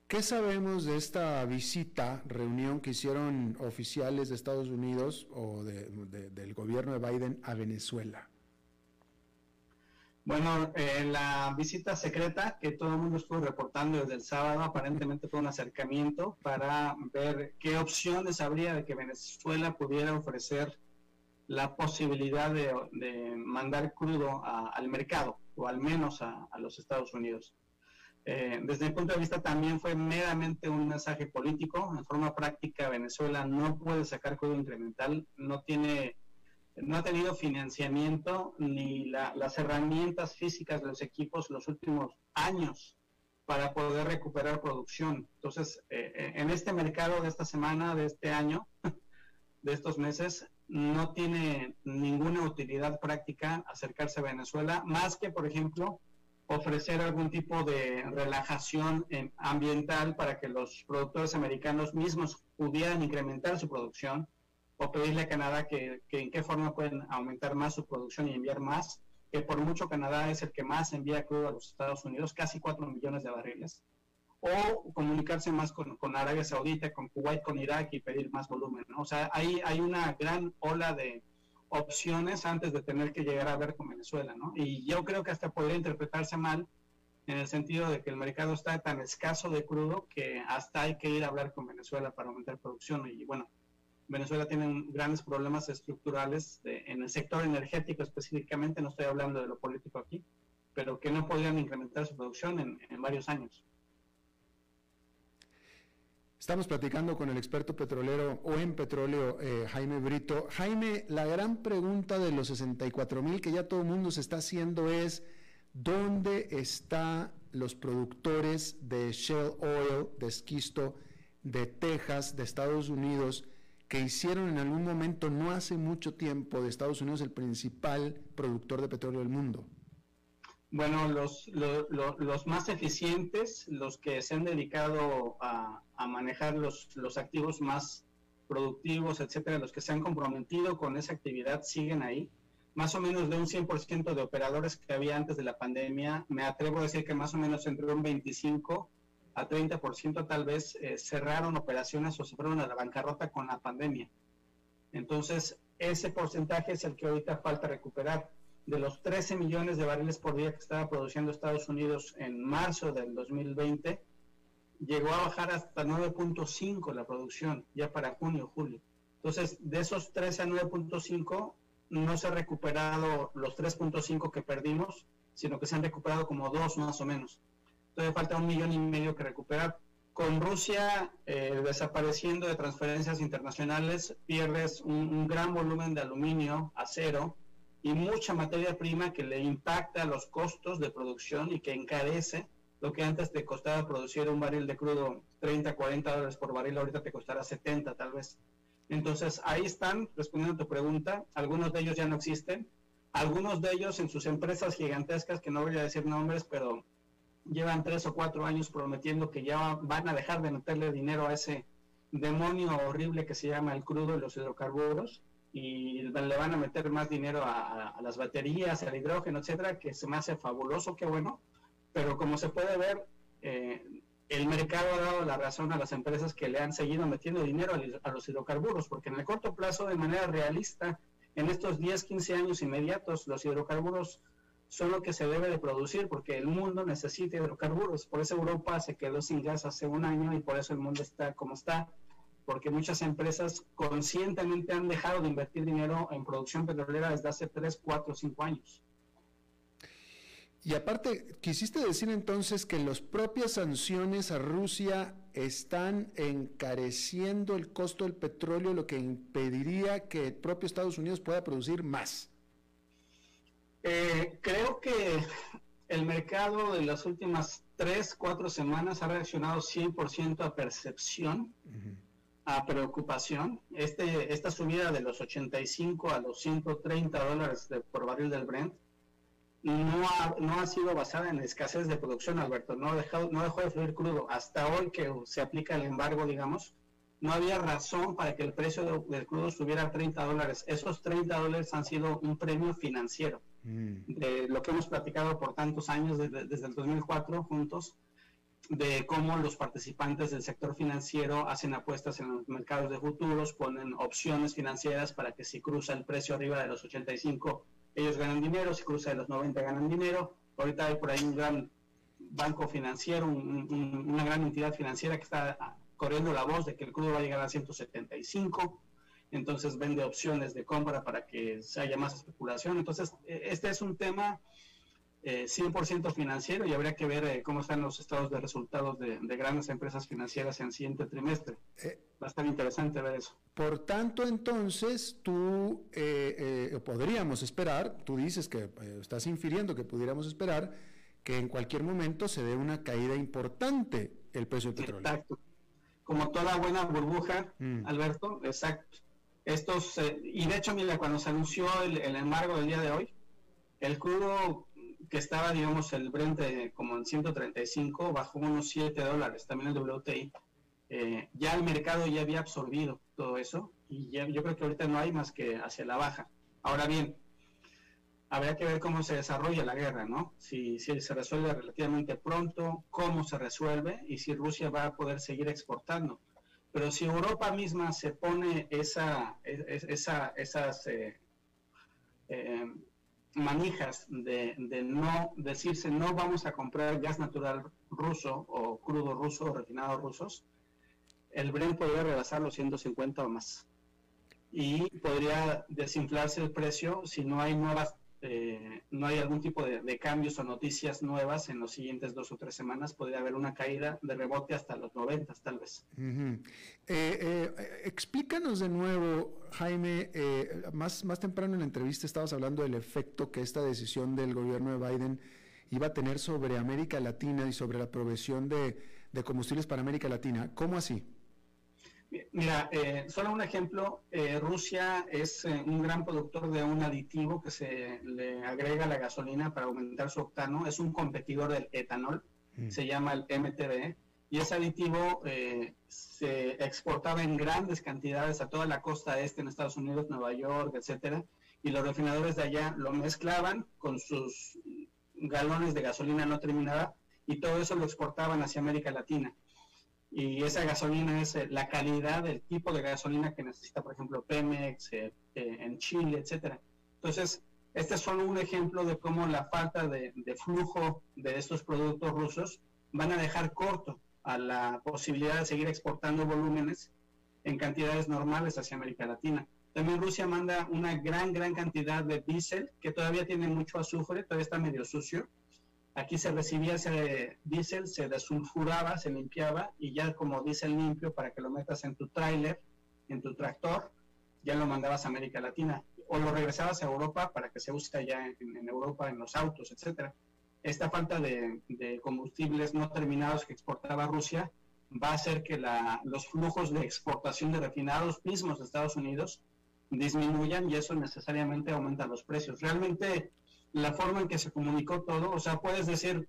¿Qué sabemos de esta visita, reunión que hicieron oficiales de Estados Unidos o del gobierno de Biden a Venezuela? Bueno, eh, la visita secreta que todo el mundo estuvo reportando desde el sábado aparentemente fue un acercamiento para ver qué opciones habría de que Venezuela pudiera ofrecer la posibilidad de, mandar crudo al mercado o al menos a, los Estados Unidos. Eh, desde mi punto de vista también fue meramente un mensaje político. En forma práctica, Venezuela no puede sacar crudo incremental, no tiene no ha tenido financiamiento ni las herramientas físicas de los equipos los últimos años para poder recuperar producción. Entonces, eh, eh, en este mercado de esta semana, de este año, de estos meses, no tiene ninguna utilidad práctica acercarse a Venezuela, más que, por ejemplo, ofrecer algún tipo de relajación ambiental para que los productores americanos mismos pudieran incrementar su producción o pedirle a Canadá que, en qué forma pueden aumentar más su producción y enviar más, que por mucho Canadá es el que más envía crudo a los Estados Unidos, casi 4 millones de barriles, o comunicarse más con, Arabia Saudita, con Kuwait, con Irak y pedir más volumen. O sea, hay, hay una gran ola de opciones antes de tener que llegar a ver con Venezuela, ¿no? Y yo creo que hasta podría interpretarse mal en el sentido de que el mercado está tan escaso de crudo que hasta hay que ir a hablar con Venezuela para aumentar producción. Y bueno, Venezuela tiene grandes problemas estructurales en el sector energético específicamente, no estoy hablando de lo político aquí, pero que no podrían incrementar su producción en, varios años. Estamos platicando con el experto petrolero o en petróleo, eh, Jaime Brito. Jaime, la gran pregunta de los 64 mil que ya todo el mundo se está haciendo es, ¿Dónde están los productores de shale oil, de esquisto, de Texas, de Estados Unidos, que hicieron en algún momento, no hace mucho tiempo, de Estados Unidos el principal productor de petróleo del mundo? Bueno, los, más eficientes, los que se han dedicado a, manejar los, los activos más productivos, etcétera, los que se han comprometido con esa actividad siguen ahí. Más o menos de un 100% de operadores que había antes de la pandemia, me atrevo a decir que más o menos entre un 25 a 30% tal vez eh, cerraron operaciones o se fueron a la bancarrota con la pandemia. Entonces, ese porcentaje es el que ahorita falta recuperar. De los 13 millones de barriles por día que estaba produciendo Estados Unidos en marzo del 2020, llegó a bajar hasta 9.5 la producción, ya para junio, julio. Entonces, de esos 13 a 9.5, no se han recuperado los 3.5 que perdimos, sino que se han recuperado como dos más o menos todavía falta un millón y medio que recuperar. Con Rusia eh, desapareciendo de transferencias internacionales, pierdes un, gran volumen de aluminio, acero y mucha materia prima que le impacta los costos de producción y que encarece lo que antes te costaba producir un barril de crudo 30, 40 dólares por barril, ahorita te costará 70 tal vez. Entonces, ahí están, respondiendo a tu pregunta, algunos de ellos ya no existen, algunos de ellos en sus empresas gigantescas, que no voy a decir nombres, pero llevan tres o cuatro años prometiendo que ya van a dejar de meterle dinero a ese demonio horrible que se llama el crudo y los hidrocarburos y le van a meter más dinero a, las baterías, al hidrógeno, etcétera, que se me hace fabuloso, qué bueno, pero como se puede ver, eh, el mercado ha dado la razón a las empresas que le han seguido metiendo dinero a, los hidrocarburos, porque en el corto plazo, de manera realista, en estos 10, 15 años inmediatos, los hidrocarburos son lo que se debe de producir porque el mundo necesita hidrocarburos. Por eso Europa se quedó sin gas hace un año y por eso el mundo está como está, porque muchas empresas conscientemente han dejado de invertir dinero en producción petrolera desde hace 3, 4, 5 años. Y aparte, quisiste decir entonces que las propias sanciones a Rusia están encareciendo el costo del petróleo, lo que impediría que el propio Estados Unidos pueda producir más. Eh, creo que el mercado de las últimas tres, cuatro semanas ha reaccionado 100% a percepción, a preocupación. Este, esta subida de los 85 a los 130 dólares por barril del Brent no ha, no ha sido basada en escasez de producción, Alberto. No, dejado, no dejó de fluir crudo. Hasta hoy que se aplica el embargo, digamos, no había razón para que el precio del crudo subiera a 30 dólares. Esos 30 dólares han sido un premio financiero mm. de lo que hemos platicado por tantos años, desde, desde, el 2004 juntos, de cómo los participantes del sector financiero hacen apuestas en los mercados de futuros, ponen opciones financieras para que si cruza el precio arriba de los 85, ellos ganan dinero, si cruza de los 90 ganan dinero. Ahorita hay por ahí un gran banco financiero, una gran entidad financiera que está corriendo la voz de que el crudo va a llegar a 175, entonces vende opciones de compra para que haya más especulación. Entonces, e, este es un tema 100% eh, financiero y habría que ver eh, cómo están los estados de resultados de, grandes empresas financieras en el siguiente trimestre. Eh, a estar interesante ver eso. Por tanto, entonces, tú podríamos esperar, tú dices que estás infiriendo que pudiéramos esperar que en cualquier momento se dé una caída importante el precio del petróleo. Exacto como toda buena burbuja, mm. Alberto, exacto. Estos, eh, y de hecho, mira, cuando se anunció el, embargo del día de hoy, el crudo que estaba, digamos, el Brent como en 135, bajó unos 7 dólares, también el WTI. Eh, ya el mercado ya había absorbido todo eso y ya, yo creo que ahorita no hay más que hacia la baja. Ahora bien, habría que ver cómo se desarrolla la guerra, ¿no? Si, se resuelve relativamente pronto, cómo se resuelve y si Rusia va a poder seguir exportando. Pero si Europa misma se pone esa, esa, esas eh, eh, manijas de, de, no decirse no vamos a comprar gas natural ruso o crudo ruso o refinado rusos, el Brent podría rebasar los 150 o más. Y podría desinflarse el precio si no hay nuevas eh, no hay algún tipo de, cambios o noticias nuevas en los siguientes dos o tres semanas, podría haber una caída de rebote hasta los 90 tal vez. Eh, eh, explícanos de nuevo, Jaime, más, más temprano en la entrevista estabas hablando del efecto que esta decisión del gobierno de Biden iba a tener sobre América Latina y sobre la provisión de combustibles para América Latina. ¿Cómo así? Mira, eh, solo un ejemplo, eh, Rusia es eh, un gran productor de un aditivo que se le agrega a la gasolina para aumentar su octano, es un competidor del etanol, mm. se llama el MTB, y ese aditivo se exportaba en grandes cantidades a toda la costa este en Estados Unidos, Nueva York, etcétera, y los refinadores de allá lo mezclaban con sus galones de gasolina no terminada y todo eso lo exportaban hacia América Latina y esa gasolina es eh, la calidad del tipo de gasolina que necesita, por ejemplo, Pemex eh, eh, en Chile, etcétera. Entonces, este es solo un ejemplo de cómo la falta de, flujo de estos productos rusos van a dejar corto a la posibilidad de seguir exportando volúmenes en cantidades normales hacia América Latina. También Rusia manda una gran, gran cantidad de diésel que todavía tiene mucho azufre, todavía está medio sucio, Aquí se recibía ese diésel, se desulfuraba, se limpiaba y ya como diésel limpio para que lo metas en tu tráiler, en tu tractor, ya lo mandabas a América Latina o lo regresabas a Europa para que se use allá en, Europa en los autos, etcétera. Esta falta de, combustibles no terminados que exportaba Rusia va a hacer que los flujos de exportación de refinados mismos de Estados Unidos disminuyan y eso necesariamente aumenta los precios. Realmente la forma en que se comunicó todo, o sea, puedes decir,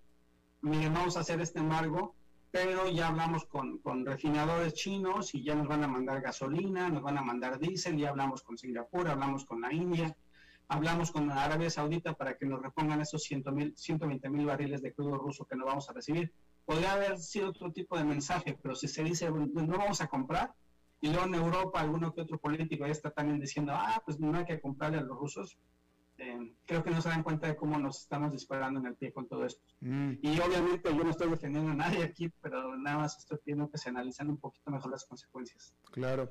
miren, vamos a hacer este embargo, pero ya hablamos con, con, refinadores chinos y ya nos van a mandar gasolina, nos van a mandar diésel, ya hablamos con Singapur, hablamos con la India, hablamos con Arabia Saudita para que nos repongan esos 120 mil barriles de crudo ruso que no vamos a recibir. Podría haber sido otro tipo de mensaje, pero si se dice, no vamos a comprar, y luego en Europa alguno que otro político está también diciendo, ah, pues no hay que comprarle a los rusos, este, creo que no se dan cuenta de cómo nos estamos disparando en el pie con todo esto. Mm. Y obviamente yo no estoy defendiendo a nadie aquí, pero nada más estoy pidiendo que se analicen un poquito mejor las consecuencias. Claro.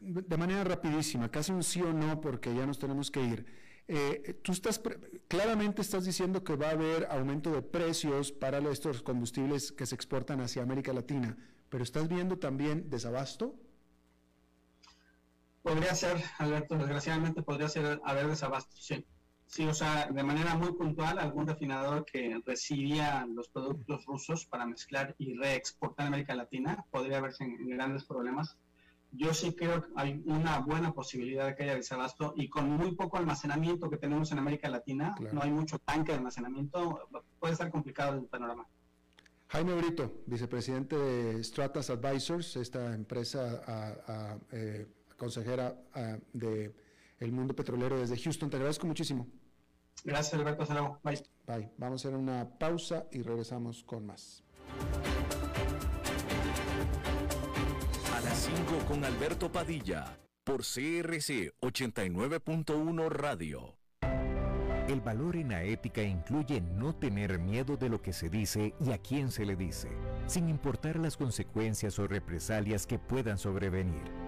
De manera rapidísima, casi un sí o no, porque ya nos tenemos que ir. Eh, tú estás claramente estás diciendo que va a haber aumento de precios para estos combustibles que se exportan hacia América Latina, pero estás viendo también desabasto. Podría ser, Alberto, desgraciadamente podría ser haber desabasto, sí. Sí, o sea, de manera muy puntual, algún refinador que recibía los productos rusos para mezclar y reexportar a América Latina podría verse en, grandes problemas. Yo sí creo que hay una buena posibilidad de que haya desabasto y con muy poco almacenamiento que tenemos en América Latina, no hay mucho tanque de almacenamiento, puede estar complicado el panorama. Jaime Brito, vicepresidente de Stratas Advisors, esta empresa eh, consejera de el mundo petrolero desde Houston. Te agradezco muchísimo. Gracias, Alberto. Hasta Bye. Bye. Vamos a hacer una pausa y regresamos con más. A las 5 con Alberto Padilla, por CRC 89.1 Radio. El valor en la ética incluye no tener miedo de lo que se dice y a quién se le dice, sin importar las consecuencias o represalias que puedan sobrevenir.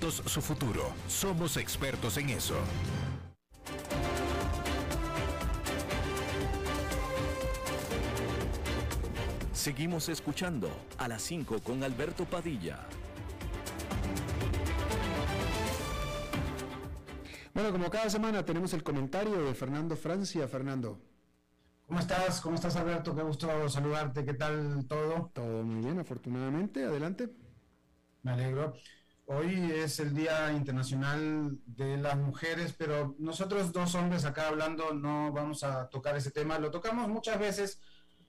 su futuro. Somos expertos en eso. Seguimos escuchando a las 5 con Alberto Padilla. Bueno, como cada semana tenemos el comentario de Fernando Francia. Fernando. ¿Cómo estás? ¿Cómo estás, Alberto? Qué gusto saludarte. ¿Qué tal todo? Todo muy bien, afortunadamente. Adelante. Me alegro. Hoy es el Día Internacional de las Mujeres, pero nosotros dos hombres acá hablando no vamos a tocar ese tema. Lo tocamos muchas veces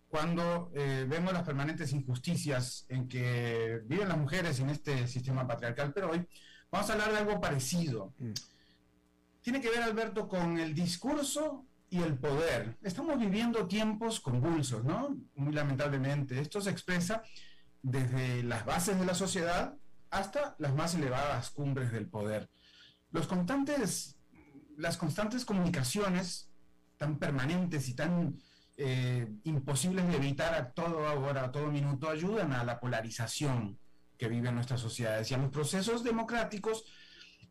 cuando eh, vemos las permanentes injusticias en que viven las mujeres en este sistema patriarcal, pero hoy vamos a hablar de algo parecido. Mm. Tiene que ver, Alberto, con el discurso y el poder. Estamos viviendo tiempos convulsos, ¿no? Muy lamentablemente. Esto se expresa desde las bases de la sociedad hasta las más elevadas cumbres del poder. Las constantes comunicaciones tan permanentes y tan eh, imposibles de evitar a todo ahora, a todo minuto, ayudan a la polarización que viven nuestras sociedades y a los procesos democráticos,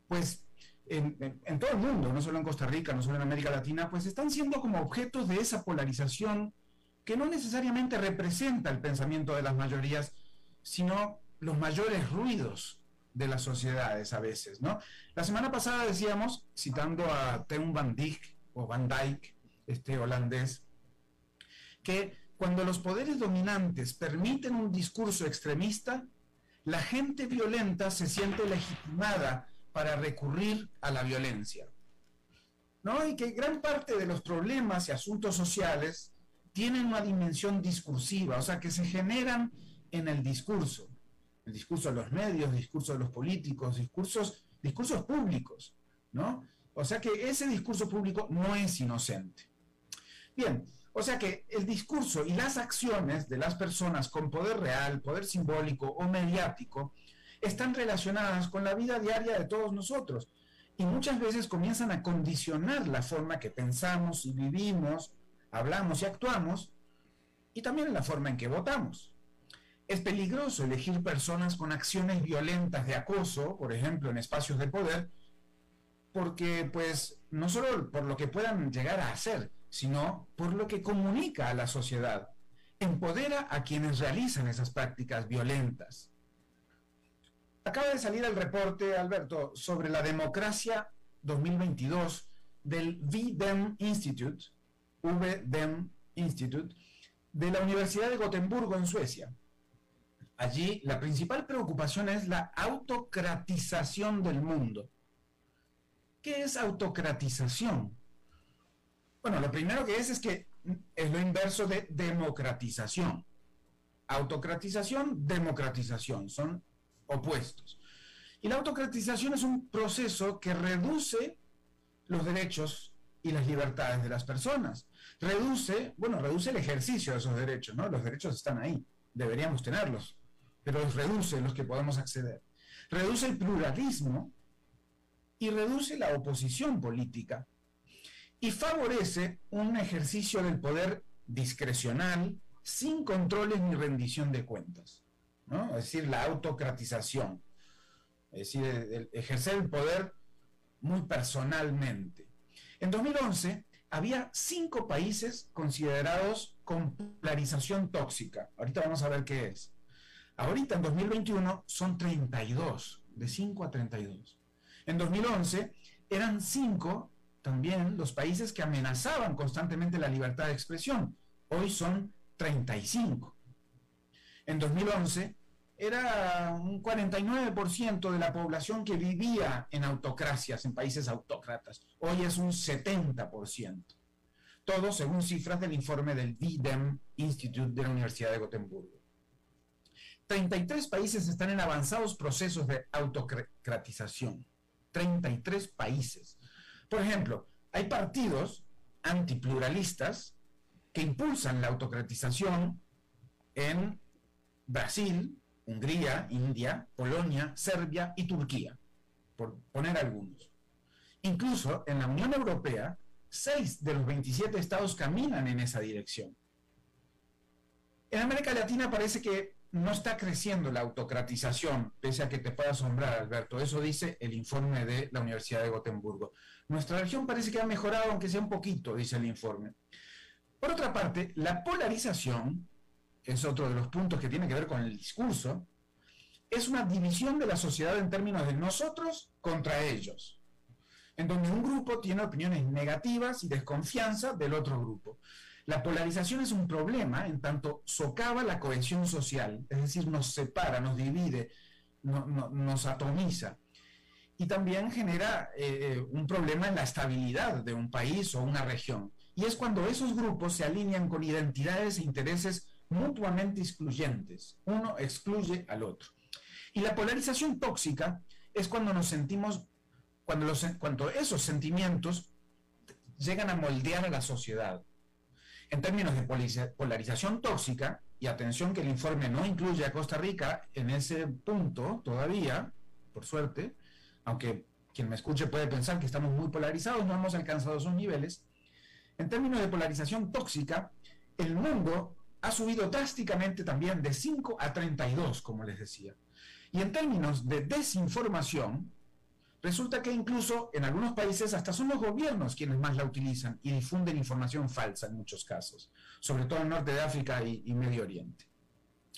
pues en, en, todo el mundo, no solo en Costa Rica, no solo en América Latina, pues están siendo como objetos de esa polarización que no necesariamente representa el pensamiento de las mayorías, sino los mayores ruidos de las sociedades a veces, ¿no? La semana pasada decíamos, citando a Teun Van Dijk o Van Dijk, este holandés, que cuando los poderes dominantes permiten un discurso extremista, la gente violenta se siente legitimada para recurrir a la violencia. ¿No? Y que gran parte de los problemas y asuntos sociales tienen una dimensión discursiva, o sea, que se generan en el discurso el discurso de los medios, discurso de los políticos, discursos, discursos públicos, ¿no? O sea que ese discurso público no es inocente. Bien, o sea que el discurso y las acciones de las personas con poder real, poder simbólico o mediático, están relacionadas con la vida diaria de todos nosotros y muchas veces comienzan a condicionar la forma que pensamos y vivimos, hablamos y actuamos, y también la forma en que votamos. Es peligroso elegir personas con acciones violentas de acoso, por ejemplo, en espacios de poder, porque pues no solo por lo que puedan llegar a hacer, sino por lo que comunica a la sociedad. Empodera a quienes realizan esas prácticas violentas. Acaba de salir el reporte, Alberto, sobre la democracia 2022 del VDEM Institute, VDEM Institute, de la Universidad de Gotemburgo en Suecia. Allí la principal preocupación es la autocratización del mundo. ¿Qué es autocratización? Bueno, lo primero que es es que es lo inverso de democratización. Autocratización, democratización, son opuestos. Y la autocratización es un proceso que reduce los derechos y las libertades de las personas. Reduce, bueno, reduce el ejercicio de esos derechos, ¿no? Los derechos están ahí, deberíamos tenerlos pero reduce los que podemos acceder. Reduce el pluralismo y reduce la oposición política y favorece un ejercicio del poder discrecional, sin controles ni rendición de cuentas. ¿no? Es decir, la autocratización. Es decir, ejercer el poder muy personalmente. En 2011 había cinco países considerados con polarización tóxica. Ahorita vamos a ver qué es. Ahorita en 2021 son 32, de 5 a 32. En 2011 eran 5 también los países que amenazaban constantemente la libertad de expresión. Hoy son 35. En 2011 era un 49% de la población que vivía en autocracias, en países autócratas. Hoy es un 70%. Todo según cifras del informe del VIDEM Institute de la Universidad de Gotemburgo. 33 países están en avanzados procesos de autocratización. 33 países. Por ejemplo, hay partidos antipluralistas que impulsan la autocratización en Brasil, Hungría, India, Polonia, Serbia y Turquía, por poner algunos. Incluso en la Unión Europea, 6 de los 27 estados caminan en esa dirección. En América Latina parece que no está creciendo la autocratización, pese a que te pueda asombrar, Alberto. Eso dice el informe de la Universidad de Gotemburgo. Nuestra región parece que ha mejorado, aunque sea un poquito, dice el informe. Por otra parte, la polarización, es otro de los puntos que tiene que ver con el discurso, es una división de la sociedad en términos de nosotros contra ellos, en donde un grupo tiene opiniones negativas y desconfianza del otro grupo. La polarización es un problema en tanto socava la cohesión social, es decir, nos separa, nos divide nos atomiza. Y también genera eh, eh, un problema en la estabilidad de un país o una región. Y es cuando esos grupos se alinean con identidades e intereses mutuamente excluyentes. Uno excluye al otro. Y la polarización tóxica es cuando nos sentimos, cuando, los, cuando esos sentimientos llegan a moldear a la sociedad. En términos de polarización tóxica, y atención que el informe no incluye a Costa Rica en ese punto todavía, por suerte, aunque quien me escuche puede pensar que estamos muy polarizados, no hemos alcanzado esos niveles. En términos de polarización tóxica, el mundo ha subido drásticamente también de 5 a 32, como les decía. Y en términos de desinformación, resulta que incluso en algunos países hasta son los gobiernos quienes más la utilizan y difunden información falsa en muchos casos, sobre todo en Norte de África y, y Medio Oriente.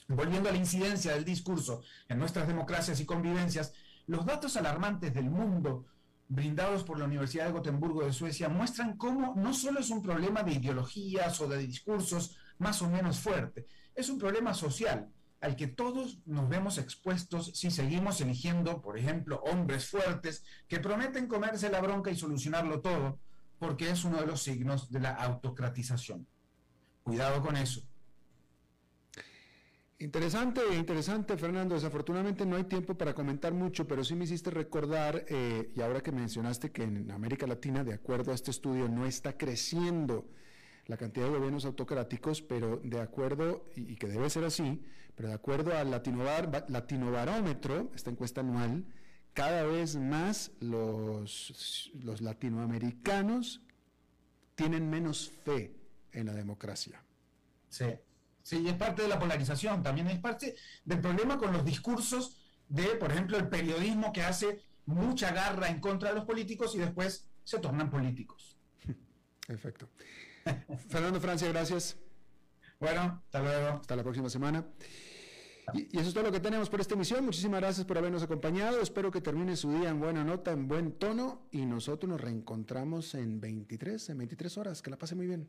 Volviendo a la incidencia del discurso en nuestras democracias y convivencias, los datos alarmantes del mundo brindados por la Universidad de Gotemburgo de Suecia muestran cómo no solo es un problema de ideologías o de discursos más o menos fuerte, es un problema social al que todos nos vemos expuestos si seguimos eligiendo, por ejemplo, hombres fuertes que prometen comerse la bronca y solucionarlo todo, porque es uno de los signos de la autocratización. Cuidado con eso. Interesante, interesante, Fernando. Desafortunadamente no hay tiempo para comentar mucho, pero sí me hiciste recordar, eh, y ahora que mencionaste que en América Latina, de acuerdo a este estudio, no está creciendo la cantidad de gobiernos autocráticos, pero de acuerdo, y, que debe ser así, pero de acuerdo al Latinobar, Latinobarómetro, esta encuesta anual, cada vez más los, los latinoamericanos tienen menos fe en la democracia. Sí, sí, es parte de la polarización, también es parte del problema con los discursos de, por ejemplo, el periodismo que hace mucha garra en contra de los políticos y después se tornan políticos. Perfecto. Fernando Francia, gracias. Bueno, hasta luego. Hasta la próxima semana. Y, eso es todo lo que tenemos por esta emisión. Muchísimas gracias por habernos acompañado. Espero que termine su día en buena nota, en buen tono. Y nosotros nos reencontramos en 23, en 23 horas. Que la pase muy bien.